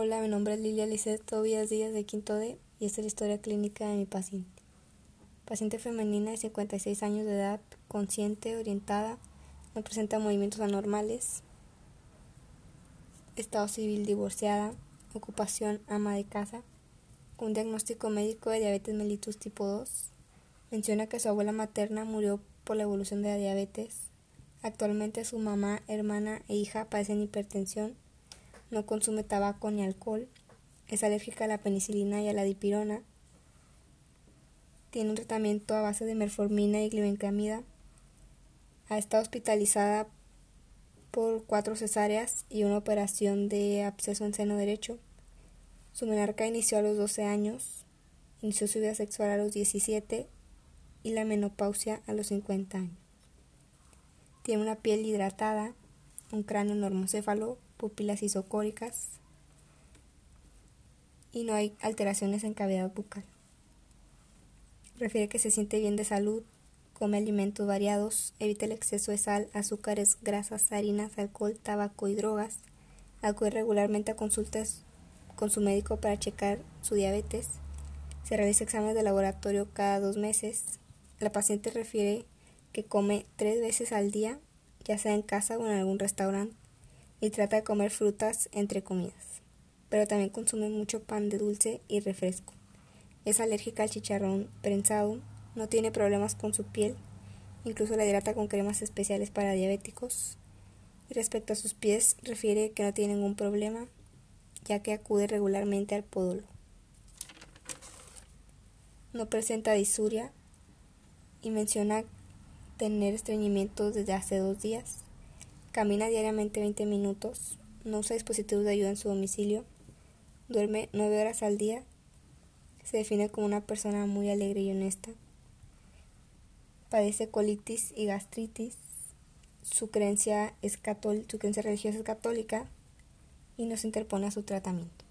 Hola, mi nombre es Lilia Lizeth Tobias Díaz de Quinto D y esta es la historia clínica de mi paciente. Paciente femenina de 56 años de edad, consciente, orientada, no presenta movimientos anormales, estado civil divorciada, ocupación ama de casa, con diagnóstico médico de diabetes mellitus tipo 2. Menciona que su abuela materna murió por la evolución de la diabetes. Actualmente su mamá, hermana e hija padecen hipertensión no consume tabaco ni alcohol, es alérgica a la penicilina y a la dipirona, tiene un tratamiento a base de merformina y glibenclamida, ha estado hospitalizada por cuatro cesáreas y una operación de absceso en seno derecho. Su menarca inició a los 12 años, inició su vida sexual a los 17 y la menopausia a los 50 años. Tiene una piel hidratada, un cráneo normocéfalo, pupilas isocóricas y no hay alteraciones en cavidad bucal. Refiere que se siente bien de salud, come alimentos variados, evita el exceso de sal, azúcares, grasas, harinas, alcohol, tabaco y drogas, acude regularmente a consultas con su médico para checar su diabetes, se realiza exámenes de laboratorio cada dos meses, la paciente refiere que come tres veces al día, ya sea en casa o en algún restaurante, y trata de comer frutas entre comidas, pero también consume mucho pan de dulce y refresco. Es alérgica al chicharrón prensado, no tiene problemas con su piel, incluso la hidrata con cremas especiales para diabéticos. Y respecto a sus pies, refiere que no tiene ningún problema, ya que acude regularmente al podólogo. No presenta disuria y menciona tener estreñimiento desde hace dos días. Camina diariamente 20 minutos, no usa dispositivos de ayuda en su domicilio, duerme 9 horas al día, se define como una persona muy alegre y honesta, padece colitis y gastritis, su creencia, es su creencia religiosa es católica y no se interpone a su tratamiento.